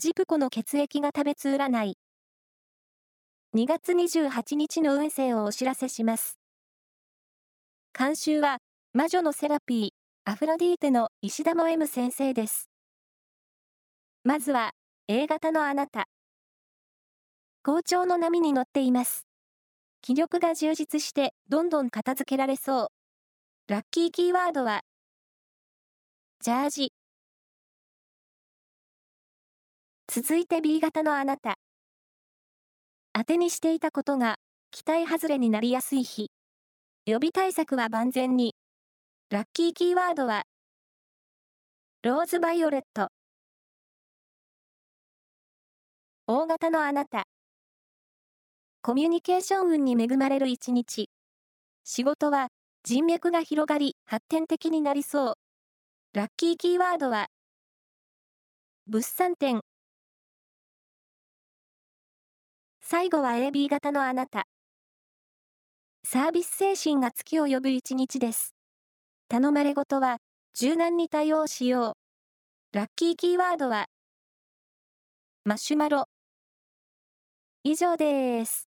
ジプコの血液が食べつ占い。2月28日の運勢をお知らせします。監修は、魔女のセラピー、アフロディーテの石田も M 先生です。まずは、A 型のあなた。好調の波に乗っています。気力が充実して、どんどん片付けられそう。ラッキーキーワードは、ジャージ。続いて B 型のあなた。当てにしていたことが、期待外れになりやすい日。予備対策は万全に。ラッキーキーワードは、ローズバイオレット。大型のあなた。コミュニケーション運に恵まれる一日。仕事は人脈が広がり発展的になりそう。ラッキーキーワードは、物産展。最後は AB 型のあなた。サービス精神が月を呼ぶ一日です。頼まれごとは柔軟に対応しよう。ラッキーキーワードは、マシュマロ。以上です。